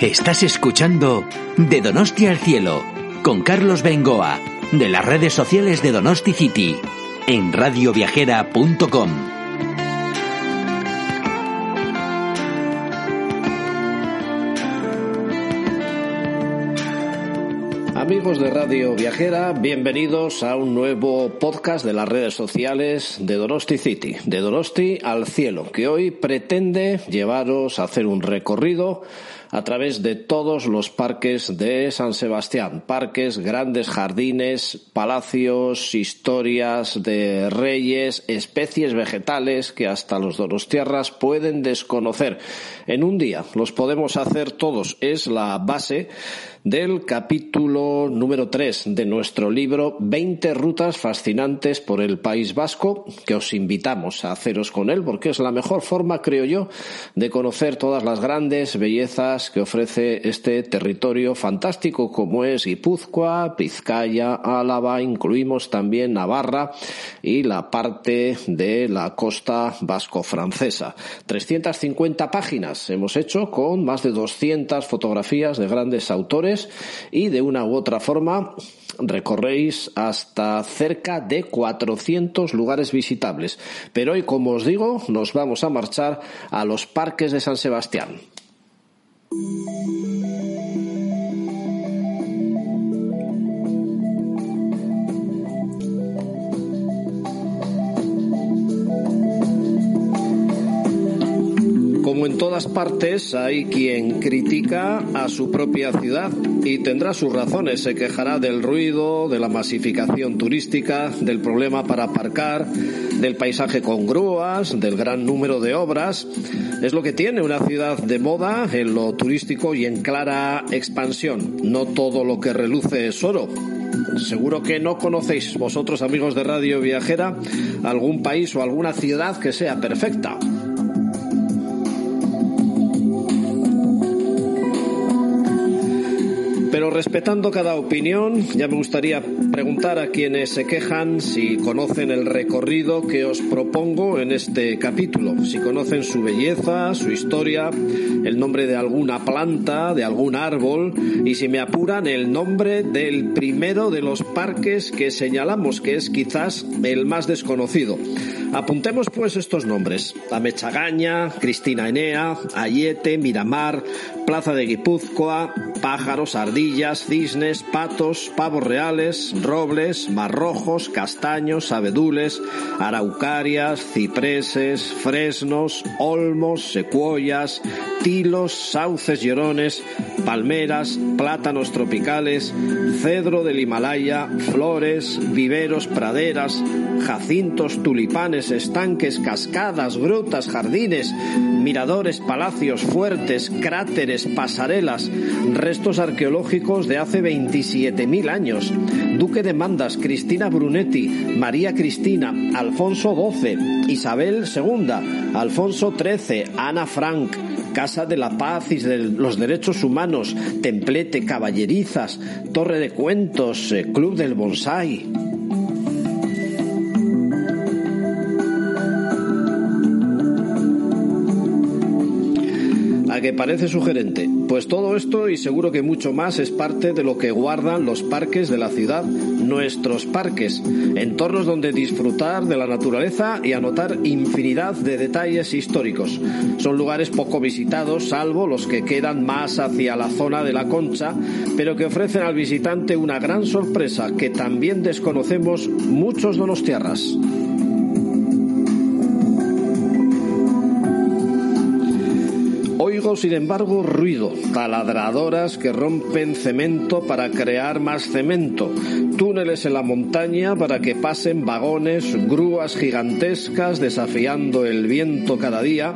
Estás escuchando De Donosti al Cielo con Carlos Bengoa de las redes sociales de Donosti City en radioviajera.com. Amigos de Radio Viajera, bienvenidos a un nuevo podcast de las redes sociales de Donosti City, de Donosti al Cielo, que hoy pretende llevaros a hacer un recorrido a través de todos los parques de San Sebastián. Parques, grandes jardines, palacios, historias de reyes, especies vegetales que hasta los donostiarras pueden desconocer. En un día los podemos hacer todos. Es la base del capítulo número 3 de nuestro libro 20 rutas fascinantes por el País Vasco, que os invitamos a haceros con él, porque es la mejor forma, creo yo, de conocer todas las grandes bellezas que ofrece este territorio fantástico como es Guipúzcoa, Vizcaya, Álava, incluimos también Navarra y la parte de la costa vasco-francesa. 350 páginas hemos hecho con más de 200 fotografías de grandes autores y de una u otra forma recorréis hasta cerca de 400 lugares visitables. Pero hoy, como os digo, nos vamos a marchar a los parques de San Sebastián. Todas partes, hay quien critica a su propia ciudad y tendrá sus razones. Se quejará del ruido, de la masificación turística, del problema para aparcar, del paisaje con grúas, del gran número de obras. Es lo que tiene una ciudad de moda en lo turístico y en clara expansión. No todo lo que reluce es oro. Seguro que no conocéis vosotros, amigos de Radio Viajera, algún país o alguna ciudad que sea perfecta. Respetando cada opinión, ya me gustaría preguntar a quienes se quejan si conocen el recorrido que os propongo en este capítulo, si conocen su belleza, su historia, el nombre de alguna planta, de algún árbol y si me apuran el nombre del primero de los parques que señalamos, que es quizás el más desconocido. Apuntemos pues estos nombres. Amechagaña, Cristina Enea, Ayete, Miramar, Plaza de Guipúzcoa, Pájaros, Ardillas, Cisnes, Patos, Pavos Reales, Robles, Marrojos, Castaños, Abedules, Araucarias, Cipreses, Fresnos, Olmos, Secuoyas, Tilos, Sauces Llorones, Palmeras, Plátanos Tropicales, Cedro del Himalaya, Flores, Viveros, Praderas, Jacintos, Tulipanes, Estanques, Cascadas, Grutas, Jardines, Miradores, Palacios, Fuertes, Cráteres, Pasarelas, restos arqueológicos de hace 27.000 años. Duque de Mandas, Cristina Brunetti, María Cristina, Alfonso XII, Isabel II, Alfonso XIII, Ana Frank, Casa de la Paz y de los Derechos Humanos, Templete, Caballerizas, Torre de Cuentos, eh, Club del Bonsai. Parece sugerente? Pues todo esto y seguro que mucho más es parte de lo que guardan los parques de la ciudad, nuestros parques, entornos donde disfrutar de la naturaleza y anotar infinidad de detalles históricos. Son lugares poco visitados, salvo los que quedan más hacia la zona de la Concha, pero que ofrecen al visitante una gran sorpresa que también desconocemos muchos donostiarras. Sin embargo, ruido, taladradoras que rompen cemento para crear más cemento, túneles en la montaña para que pasen vagones, grúas gigantescas desafiando el viento cada día,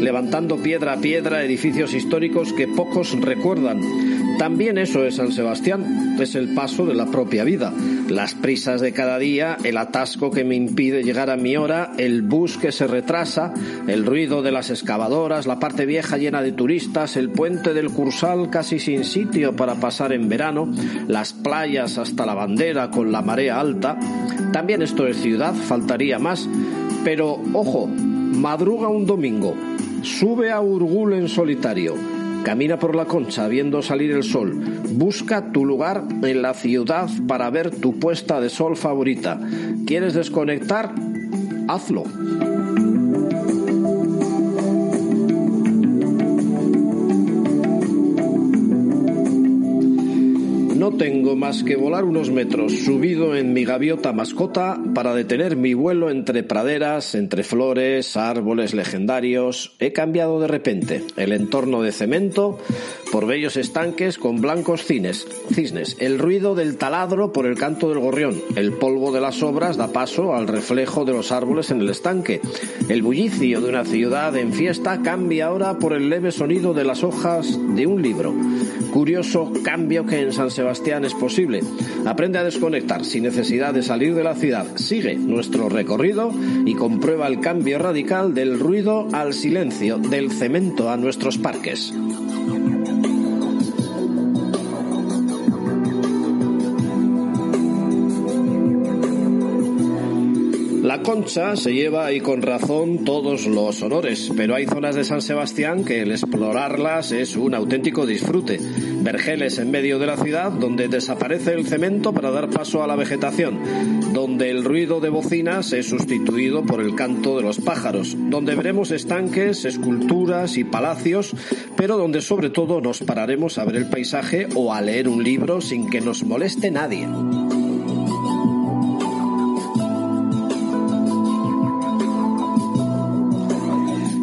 levantando piedra a piedra edificios históricos que pocos recuerdan. También eso es San Sebastián, es el paso de la propia vida, las prisas de cada día, el atasco que me impide llegar a mi hora, el bus que se retrasa, el ruido de las excavadoras, la parte vieja llena de turistas, el puente del Cursal casi sin sitio para pasar en verano, las playas hasta la bandera con la marea alta. También esto es ciudad, faltaría más, pero ojo, madruga un domingo, sube a Urgul en solitario, Camina por la concha viendo salir el sol. Busca tu lugar en la ciudad para ver tu puesta de sol favorita. ¿Quieres desconectar? Hazlo. tengo más que volar unos metros subido en mi gaviota mascota para detener mi vuelo entre praderas, entre flores, árboles legendarios. He cambiado de repente el entorno de cemento por bellos estanques con blancos cines, cisnes, el ruido del taladro por el canto del gorrión, el polvo de las obras da paso al reflejo de los árboles en el estanque, el bullicio de una ciudad en fiesta cambia ahora por el leve sonido de las hojas de un libro. Curioso cambio que en San Sebastián es posible. Aprende a desconectar sin necesidad de salir de la ciudad. Sigue nuestro recorrido y comprueba el cambio radical del ruido al silencio, del cemento a nuestros parques. La concha se lleva y con razón todos los honores, pero hay zonas de San Sebastián que el explorarlas es un auténtico disfrute. Vergeles en medio de la ciudad donde desaparece el cemento para dar paso a la vegetación, donde el ruido de bocinas es sustituido por el canto de los pájaros, donde veremos estanques, esculturas y palacios, pero donde sobre todo nos pararemos a ver el paisaje o a leer un libro sin que nos moleste nadie.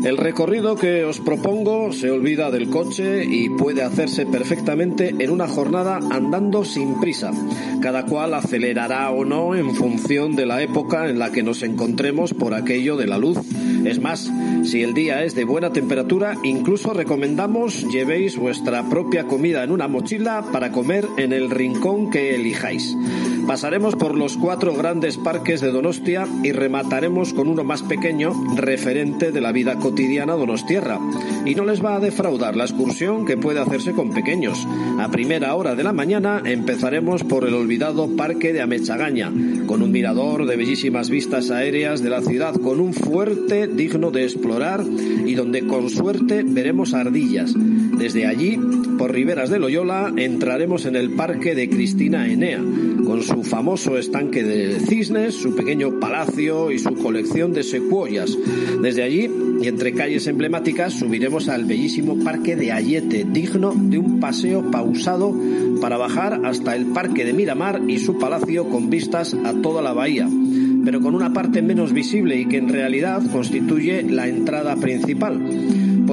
El recorrido que os propongo se olvida del coche y puede hacerse perfectamente en una jornada andando sin prisa. Cada cual acelerará o no en función de la época en la que nos encontremos por aquello de la luz. Es más, si el día es de buena temperatura, incluso recomendamos llevéis vuestra propia comida en una mochila para comer en el rincón que elijáis. Pasaremos por los cuatro grandes parques de Donostia y remataremos con uno más pequeño, referente de la vida cotidiana donostierra. Y no les va a defraudar la excursión que puede hacerse con pequeños. A primera hora de la mañana empezaremos por el olvidado Parque de Amechagaña, con un mirador de bellísimas vistas aéreas de la ciudad, con un fuerte digno de explorar y donde con suerte veremos ardillas. Desde allí, por riberas de Loyola, entraremos en el Parque de Cristina Enea, con su famoso estanque de cisnes, su pequeño palacio y su colección de secuoyas. Desde allí, y entre calles emblemáticas, subiremos al bellísimo Parque de Ayete, digno de un paseo pausado para bajar hasta el Parque de Miramar y su palacio con vistas a toda la bahía pero con una parte menos visible y que en realidad constituye la entrada principal.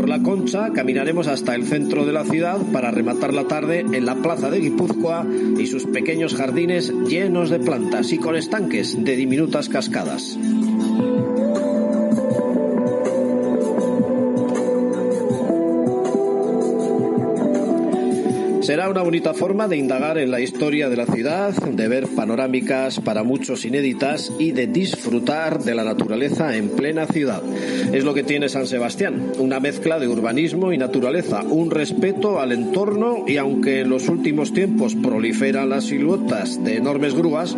La Concha caminaremos hasta el centro de la ciudad para rematar la tarde en la plaza de Guipúzcoa y sus pequeños jardines llenos de plantas y con estanques de diminutas cascadas. Será una bonita forma de indagar en la historia de la ciudad, de ver panorámicas para muchos inéditas y de disfrutar de la naturaleza en plena ciudad. Es lo que tiene San Sebastián, una mezcla de urbanismo y naturaleza, un respeto al entorno y aunque en los últimos tiempos proliferan las siluetas de enormes grúas,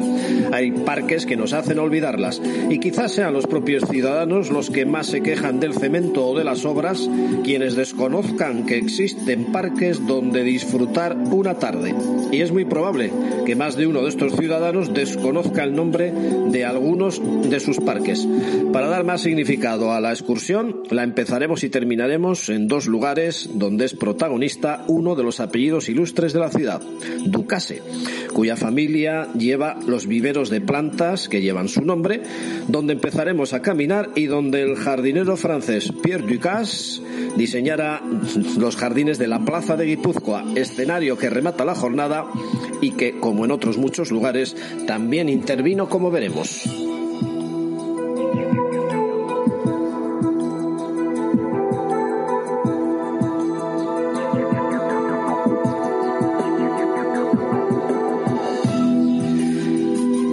hay parques que nos hacen olvidarlas y quizás sean los propios ciudadanos los que más se quejan del cemento o de las obras quienes desconozcan que existen parques donde disfrutar una tarde. Y es muy probable que más de uno de estos ciudadanos desconozca el nombre de algunos de sus parques. Para dar más significado a la excursión, la empezaremos y terminaremos en dos lugares donde es protagonista uno de los apellidos ilustres de la ciudad, Ducase, cuya familia lleva los viveros de plantas que llevan su nombre, donde empezaremos a caminar y donde el jardinero francés Pierre Ducasse diseñara los jardines de la plaza de Guipúzcoa, este que remata la jornada y que, como en otros muchos lugares, también intervino como veremos.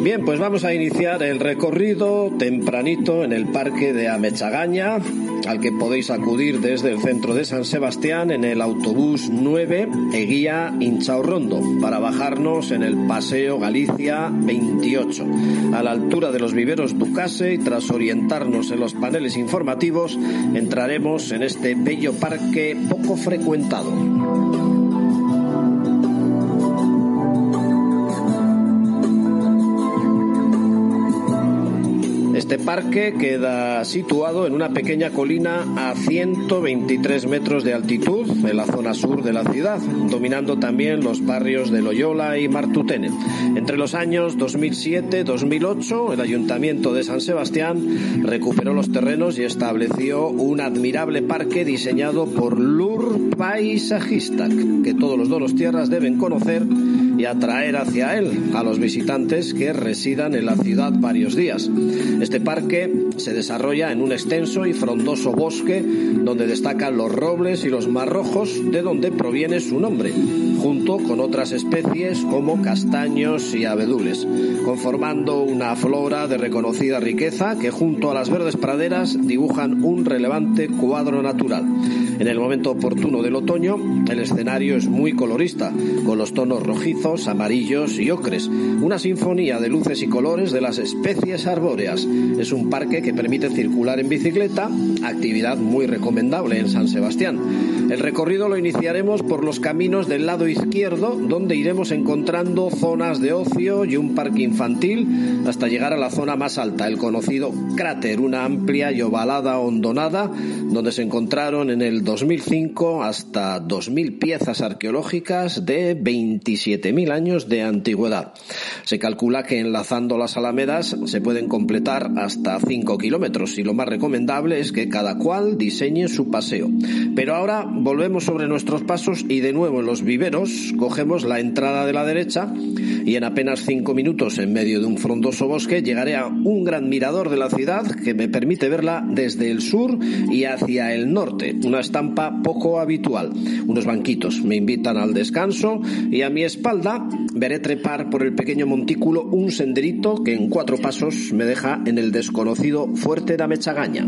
Bien, pues vamos a iniciar el recorrido tempranito en el parque de Amechagaña, al que podéis acudir desde el centro de San Sebastián en el autobús 9 Eguía Inchaurrondo para bajarnos en el Paseo Galicia 28, a la altura de los viveros Ducase y tras orientarnos en los paneles informativos entraremos en este bello parque poco frecuentado. Este parque queda situado en una pequeña colina a 123 metros de altitud en la zona sur de la ciudad, dominando también los barrios de Loyola y Martutene. Entre los años 2007-2008, el Ayuntamiento de San Sebastián recuperó los terrenos y estableció un admirable parque diseñado por Lur Paisajista, que todos los donos tierras deben conocer y atraer hacia él a los visitantes que residan en la ciudad varios días. Este parque se desarrolla en un extenso y frondoso bosque donde destacan los robles y los marrojos de donde proviene su nombre, junto con otras especies como castaños y abedules, conformando una flora de reconocida riqueza que junto a las verdes praderas dibujan un relevante cuadro natural. En el momento oportuno del otoño, el escenario es muy colorista, con los tonos rojizos, amarillos y ocres, una sinfonía de luces y colores de las especies arbóreas. Es un parque que permite circular en bicicleta, actividad muy recomendable en San Sebastián. El recorrido lo iniciaremos por los caminos del lado izquierdo, donde iremos encontrando zonas de ocio y un parque infantil hasta llegar a la zona más alta, el conocido cráter, una amplia y ovalada hondonada donde se encontraron en el 2005 hasta 2.000 piezas arqueológicas de 27.000 años de antigüedad. Se calcula que enlazando las alamedas se pueden completar hasta 5 kilómetros y lo más recomendable es que cada cual diseñe su paseo. Pero ahora volvemos sobre nuestros pasos y de nuevo en los viveros cogemos la entrada de la derecha y en apenas 5 minutos en medio de un frondoso bosque llegaré a un gran mirador de la ciudad que me permite verla desde el sur y hacia el norte, una estampa poco habitual. Unos banquitos me invitan al descanso y a mi espalda veré trepar por el pequeño montículo un senderito que en cuatro pasos me deja en el desconocido Fuerte de Amechagaña.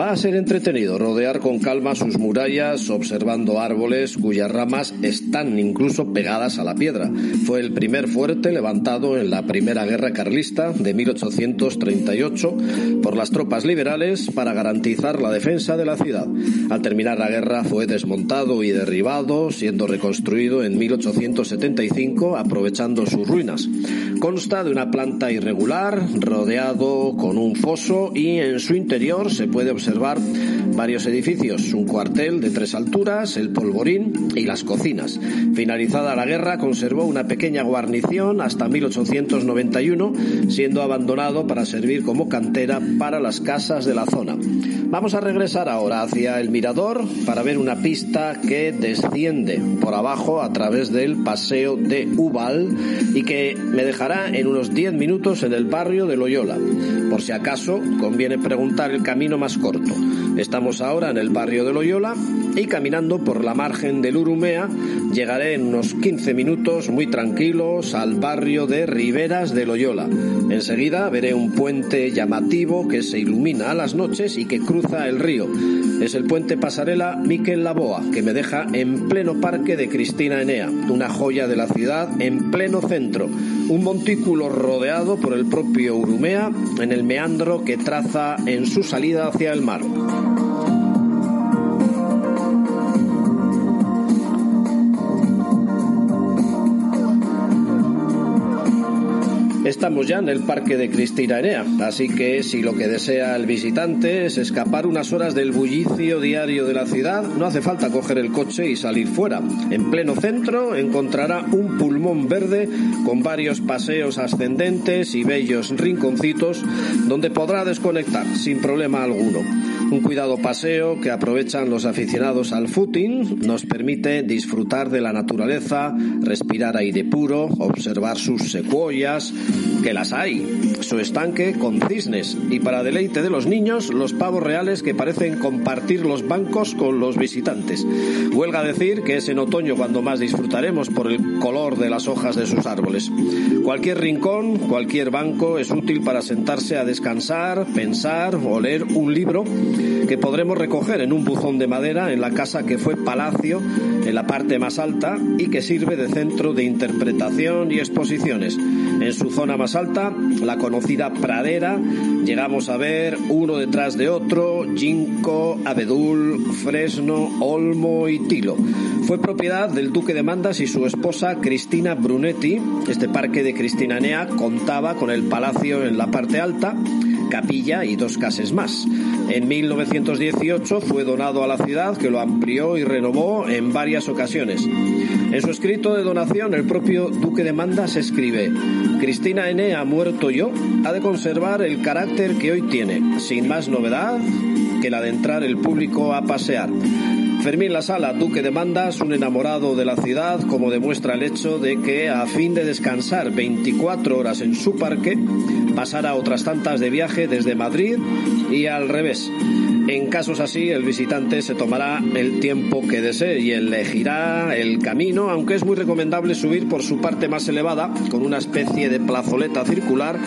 Va a ser entretenido rodear con calma sus murallas observando árboles cuyas ramas están incluso pegadas a la piedra. Fue el primer fuerte levantado en la Primera Guerra Carlista de 1838 por las tropas liberales para garantizar la defensa de la ciudad. Al terminar la guerra fue desmontado y derribado, siendo reconstruido en 1875 aprovechando sus ruinas. Consta de una planta irregular rodeado con un foso y en su interior se puede observar varios edificios, un cuartel de tres alturas, el polvorín y las cocinas. Finalizada la guerra, conservó una pequeña guarnición hasta 1891, siendo abandonado para servir como cantera para las casas de la zona. Vamos a regresar ahora hacia el mirador para ver una pista que desciende por abajo a través del paseo de Ubal y que me dejará en unos 10 minutos en el barrio de Loyola. Por si acaso, conviene preguntar el camino más corto. Estamos ahora en el barrio de Loyola y caminando por la margen del Urumea llegaré en unos 15 minutos muy tranquilos al barrio de Riberas de Loyola. Enseguida veré un puente llamativo que se ilumina a las noches y que cruza el río. Es el puente pasarela Miquel Laboa, que me deja en pleno parque de Cristina Enea, una joya de la ciudad en pleno centro. Un montículo rodeado por el propio Urumea en el meandro que traza en su salida hacia el mar. Estamos ya en el parque de Cristina Enea, así que si lo que desea el visitante es escapar unas horas del bullicio diario de la ciudad, no hace falta coger el coche y salir fuera. En pleno centro encontrará un pulmón verde con varios paseos ascendentes y bellos rinconcitos donde podrá desconectar sin problema alguno. Un cuidado paseo que aprovechan los aficionados al footing nos permite disfrutar de la naturaleza, respirar aire puro, observar sus secuoyas, que las hay, su estanque con cisnes y para deleite de los niños los pavos reales que parecen compartir los bancos con los visitantes. Huelga decir que es en otoño cuando más disfrutaremos por el color de las hojas de sus árboles. Cualquier rincón, cualquier banco es útil para sentarse a descansar, pensar o leer un libro que podremos recoger en un buzón de madera en la casa que fue palacio en la parte más alta y que sirve de centro de interpretación y exposiciones. En su zona más alta, la conocida pradera, llegamos a ver uno detrás de otro, ginkgo, abedul, fresno, olmo y tilo. Fue propiedad del duque de Mandas y su esposa Cristina Brunetti. Este parque de Cristinanea contaba con el palacio en la parte alta capilla y dos casas más. En 1918 fue donado a la ciudad que lo amplió y renovó en varias ocasiones. En su escrito de donación el propio duque de Mandas escribe, Cristina N. ha muerto yo, ha de conservar el carácter que hoy tiene, sin más novedad que la de entrar el público a pasear. Fermín La Sala, duque de Mandas, un enamorado de la ciudad, como demuestra el hecho de que, a fin de descansar 24 horas en su parque, pasara otras tantas de viaje desde Madrid y al revés. En casos así, el visitante se tomará el tiempo que desee y elegirá el camino, aunque es muy recomendable subir por su parte más elevada, con una especie de plazoleta circular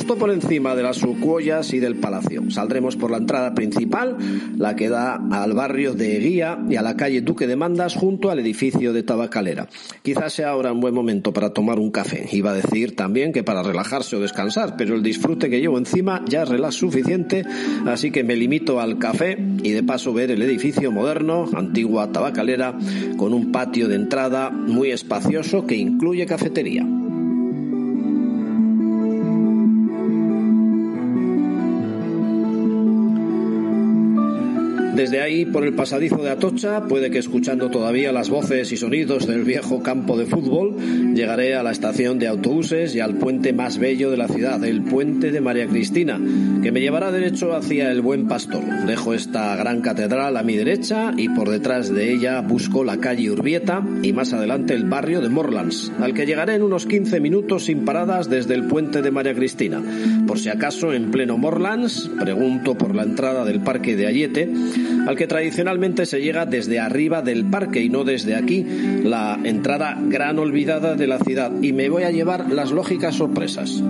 justo por encima de las sucuoyas y del palacio. Saldremos por la entrada principal, la que da al barrio de Guía y a la calle Duque de Mandas junto al edificio de Tabacalera. Quizás sea ahora un buen momento para tomar un café. Iba a decir también que para relajarse o descansar, pero el disfrute que llevo encima ya es suficiente, así que me limito al café y de paso ver el edificio moderno, antigua tabacalera, con un patio de entrada muy espacioso que incluye cafetería. Desde ahí, por el pasadizo de Atocha, puede que escuchando todavía las voces y sonidos del viejo campo de fútbol, llegaré a la estación de autobuses y al puente más bello de la ciudad, el puente de María Cristina, que me llevará derecho hacia el Buen Pastor. Dejo esta gran catedral a mi derecha y por detrás de ella busco la calle Urbieta y más adelante el barrio de Morlands, al que llegaré en unos 15 minutos sin paradas desde el puente de María Cristina. Por si acaso, en pleno Morlands, pregunto por la entrada del parque de Ayete, al que tradicionalmente se llega desde arriba del parque y no desde aquí, la entrada gran olvidada de la ciudad, y me voy a llevar las lógicas sorpresas.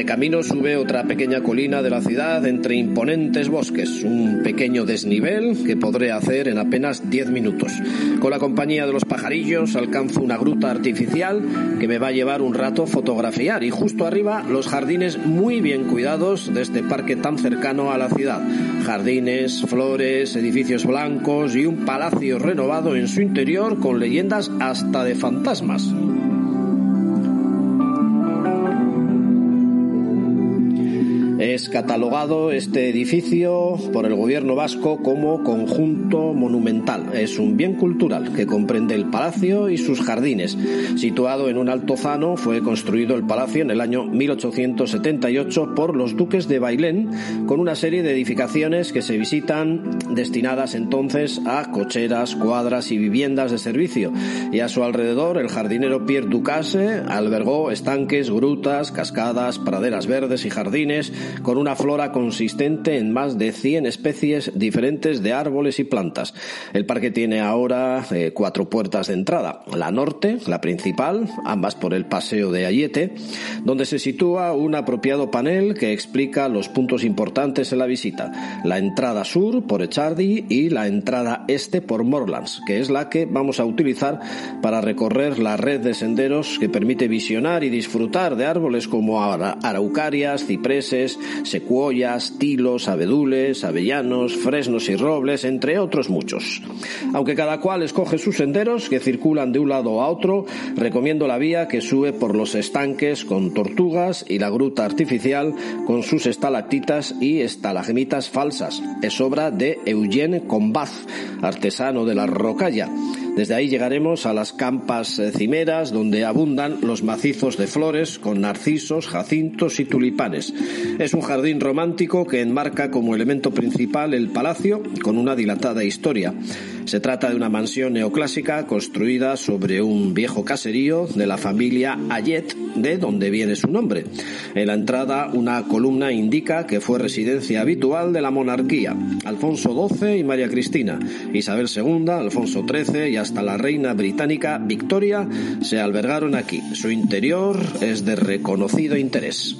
Este camino sube otra pequeña colina de la ciudad entre imponentes bosques, un pequeño desnivel que podré hacer en apenas 10 minutos. Con la compañía de los pajarillos alcanzo una gruta artificial que me va a llevar un rato fotografiar y justo arriba los jardines muy bien cuidados de este parque tan cercano a la ciudad. Jardines, flores, edificios blancos y un palacio renovado en su interior con leyendas hasta de fantasmas. Es catalogado este edificio por el gobierno vasco como conjunto monumental. Es un bien cultural que comprende el palacio y sus jardines. Situado en un altozano, fue construido el palacio en el año 1878 por los duques de Bailén, con una serie de edificaciones que se visitan destinadas entonces a cocheras, cuadras y viviendas de servicio. Y a su alrededor, el jardinero Pierre Ducasse albergó estanques, grutas, cascadas, praderas verdes y jardines con una flora consistente en más de 100 especies diferentes de árboles y plantas. El parque tiene ahora eh, cuatro puertas de entrada. La norte, la principal, ambas por el paseo de Ayete, donde se sitúa un apropiado panel que explica los puntos importantes en la visita. La entrada sur por Echardi y la entrada este por Morlands, que es la que vamos a utilizar para recorrer la red de senderos que permite visionar y disfrutar de árboles como araucarias, cipreses, secuoyas, tilos, abedules, avellanos, fresnos y robles, entre otros muchos. Aunque cada cual escoge sus senderos que circulan de un lado a otro, recomiendo la vía que sube por los estanques con tortugas y la gruta artificial con sus estalactitas y estalagmitas falsas. Es obra de Eugène Combaz, artesano de la rocalla. Desde ahí llegaremos a las campas eh, cimeras donde abundan los macizos de flores con narcisos, jacintos y tulipanes. Es un jardín romántico que enmarca como elemento principal el palacio con una dilatada historia. Se trata de una mansión neoclásica construida sobre un viejo caserío de la familia Ayet, de donde viene su nombre. En la entrada, una columna indica que fue residencia habitual de la monarquía, Alfonso XII y María Cristina, Isabel II, Alfonso XIII y hasta la reina británica Victoria se albergaron aquí. Su interior es de reconocido interés.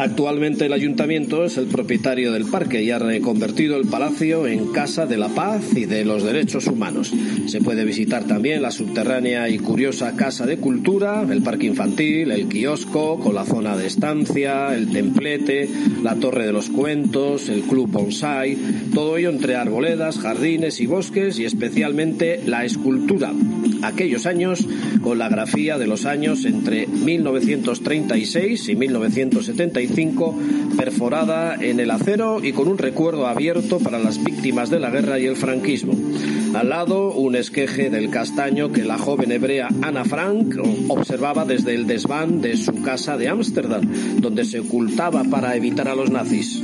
Actualmente el ayuntamiento es el propietario del parque y ha reconvertido el palacio en Casa de la Paz y de los Derechos Humanos. Se puede visitar también la subterránea y curiosa Casa de Cultura, el parque infantil, el kiosco con la zona de estancia, el templete, la Torre de los Cuentos, el Club Bonsai, todo ello entre arboledas, jardines y bosques y especialmente la escultura. Aquellos años con la grafía de los años entre 1936 y 1975 perforada en el acero y con un recuerdo abierto para las víctimas de la guerra y el franquismo. Al lado, un esqueje del castaño que la joven hebrea Ana Frank observaba desde el desván de su casa de Ámsterdam, donde se ocultaba para evitar a los nazis.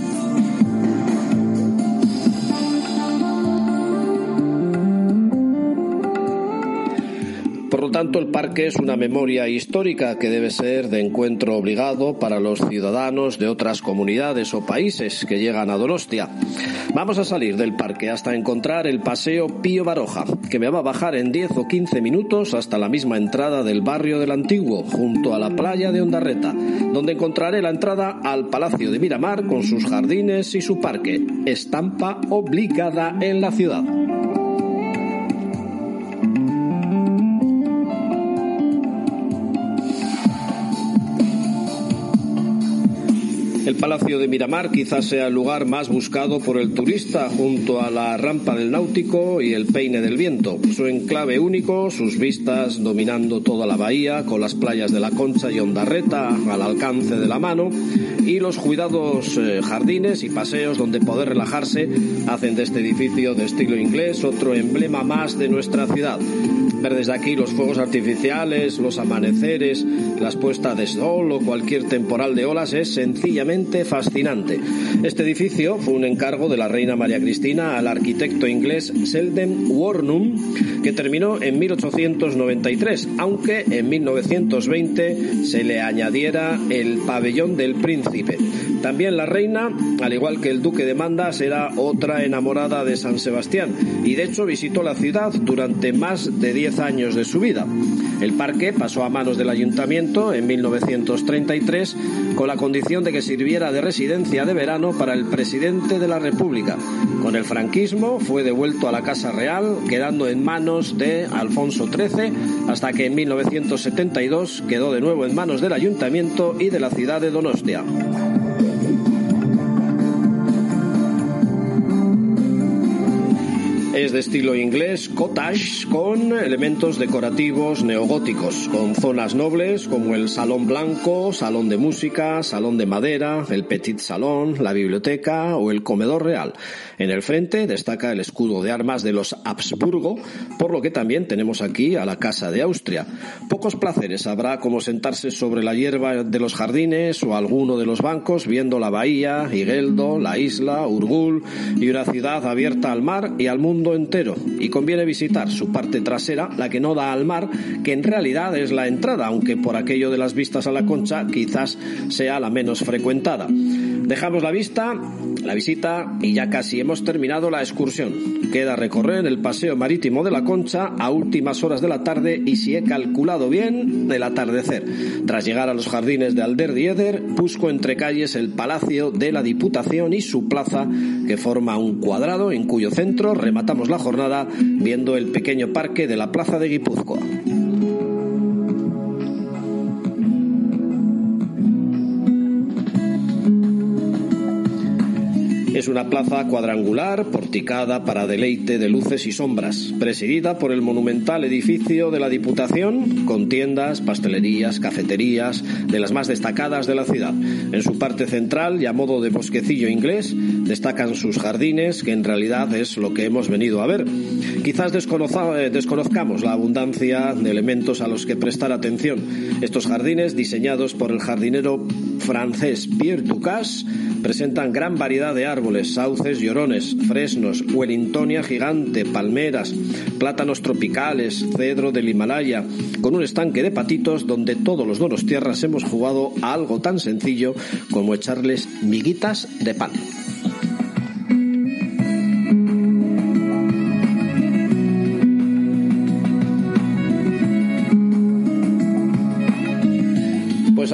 El parque es una memoria histórica que debe ser de encuentro obligado para los ciudadanos de otras comunidades o países que llegan a Donostia. Vamos a salir del parque hasta encontrar el Paseo Pío Baroja, que me va a bajar en 10 o 15 minutos hasta la misma entrada del barrio del Antiguo, junto a la playa de Ondarreta, donde encontraré la entrada al Palacio de Miramar con sus jardines y su parque, estampa obligada en la ciudad. Palacio de Miramar quizás sea el lugar más buscado por el turista junto a la rampa del náutico y el peine del viento. Su enclave único, sus vistas dominando toda la bahía con las playas de la Concha y Ondarreta al alcance de la mano y los cuidados eh, jardines y paseos donde poder relajarse hacen de este edificio de estilo inglés otro emblema más de nuestra ciudad. Ver desde aquí los fuegos artificiales, los amaneceres, las puestas de sol o cualquier temporal de olas es sencillamente fascinante. Este edificio fue un encargo de la reina María Cristina al arquitecto inglés Selden Warnum, que terminó en 1893, aunque en 1920 se le añadiera el pabellón del príncipe. También la reina, al igual que el duque de Mandas, era otra enamorada de San Sebastián y de hecho visitó la ciudad durante más de 10 años de su vida. El parque pasó a manos del ayuntamiento en 1933 con la condición de que sirviera de residencia de verano para el presidente de la República. Con el franquismo fue devuelto a la Casa Real, quedando en manos de Alfonso XIII, hasta que en 1972 quedó de nuevo en manos del ayuntamiento y de la ciudad de Donostia. Es de estilo inglés, cottage, con elementos decorativos neogóticos, con zonas nobles como el salón blanco, salón de música, salón de madera, el petit salón, la biblioteca o el comedor real. En el frente destaca el escudo de armas de los Habsburgo, por lo que también tenemos aquí a la Casa de Austria. Pocos placeres habrá como sentarse sobre la hierba de los jardines o alguno de los bancos viendo la bahía, Higueldo, la isla, Urgul y una ciudad abierta al mar y al mundo entero y conviene visitar su parte trasera, la que no da al mar, que en realidad es la entrada, aunque por aquello de las vistas a la concha quizás sea la menos frecuentada. Dejamos la vista, la visita y ya casi hemos terminado la excursión. Queda recorrer el paseo marítimo de la Concha a últimas horas de la tarde y si he calculado bien, el atardecer. Tras llegar a los jardines de Alder Dieder, busco entre calles el Palacio de la Diputación y su plaza, que forma un cuadrado en cuyo centro rematamos la jornada viendo el pequeño parque de la Plaza de Guipúzcoa. Es una plaza cuadrangular, porticada para deleite de luces y sombras, presidida por el monumental edificio de la Diputación, con tiendas, pastelerías, cafeterías, de las más destacadas de la ciudad. En su parte central, y a modo de bosquecillo inglés, destacan sus jardines, que en realidad es lo que hemos venido a ver. Quizás eh, desconozcamos la abundancia de elementos a los que prestar atención. Estos jardines, diseñados por el jardinero francés Pierre Ducasse, presentan gran variedad de árboles, sauces, llorones, fresnos, wellingtonia gigante, palmeras, plátanos tropicales, cedro del Himalaya, con un estanque de patitos donde todos los tierras hemos jugado a algo tan sencillo como echarles miguitas de pan.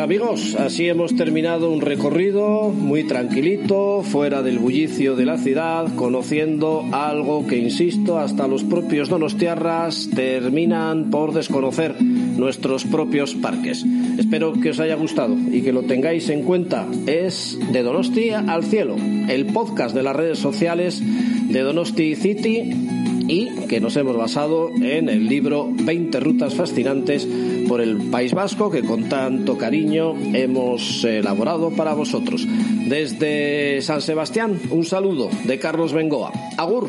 Amigos, así hemos terminado un recorrido muy tranquilito, fuera del bullicio de la ciudad, conociendo algo que, insisto, hasta los propios donostiarras terminan por desconocer nuestros propios parques. Espero que os haya gustado y que lo tengáis en cuenta. Es de Donosti al cielo, el podcast de las redes sociales de Donosti City y que nos hemos basado en el libro 20 rutas fascinantes por el País Vasco que con tanto cariño hemos elaborado para vosotros. Desde San Sebastián, un saludo de Carlos Bengoa. Agur.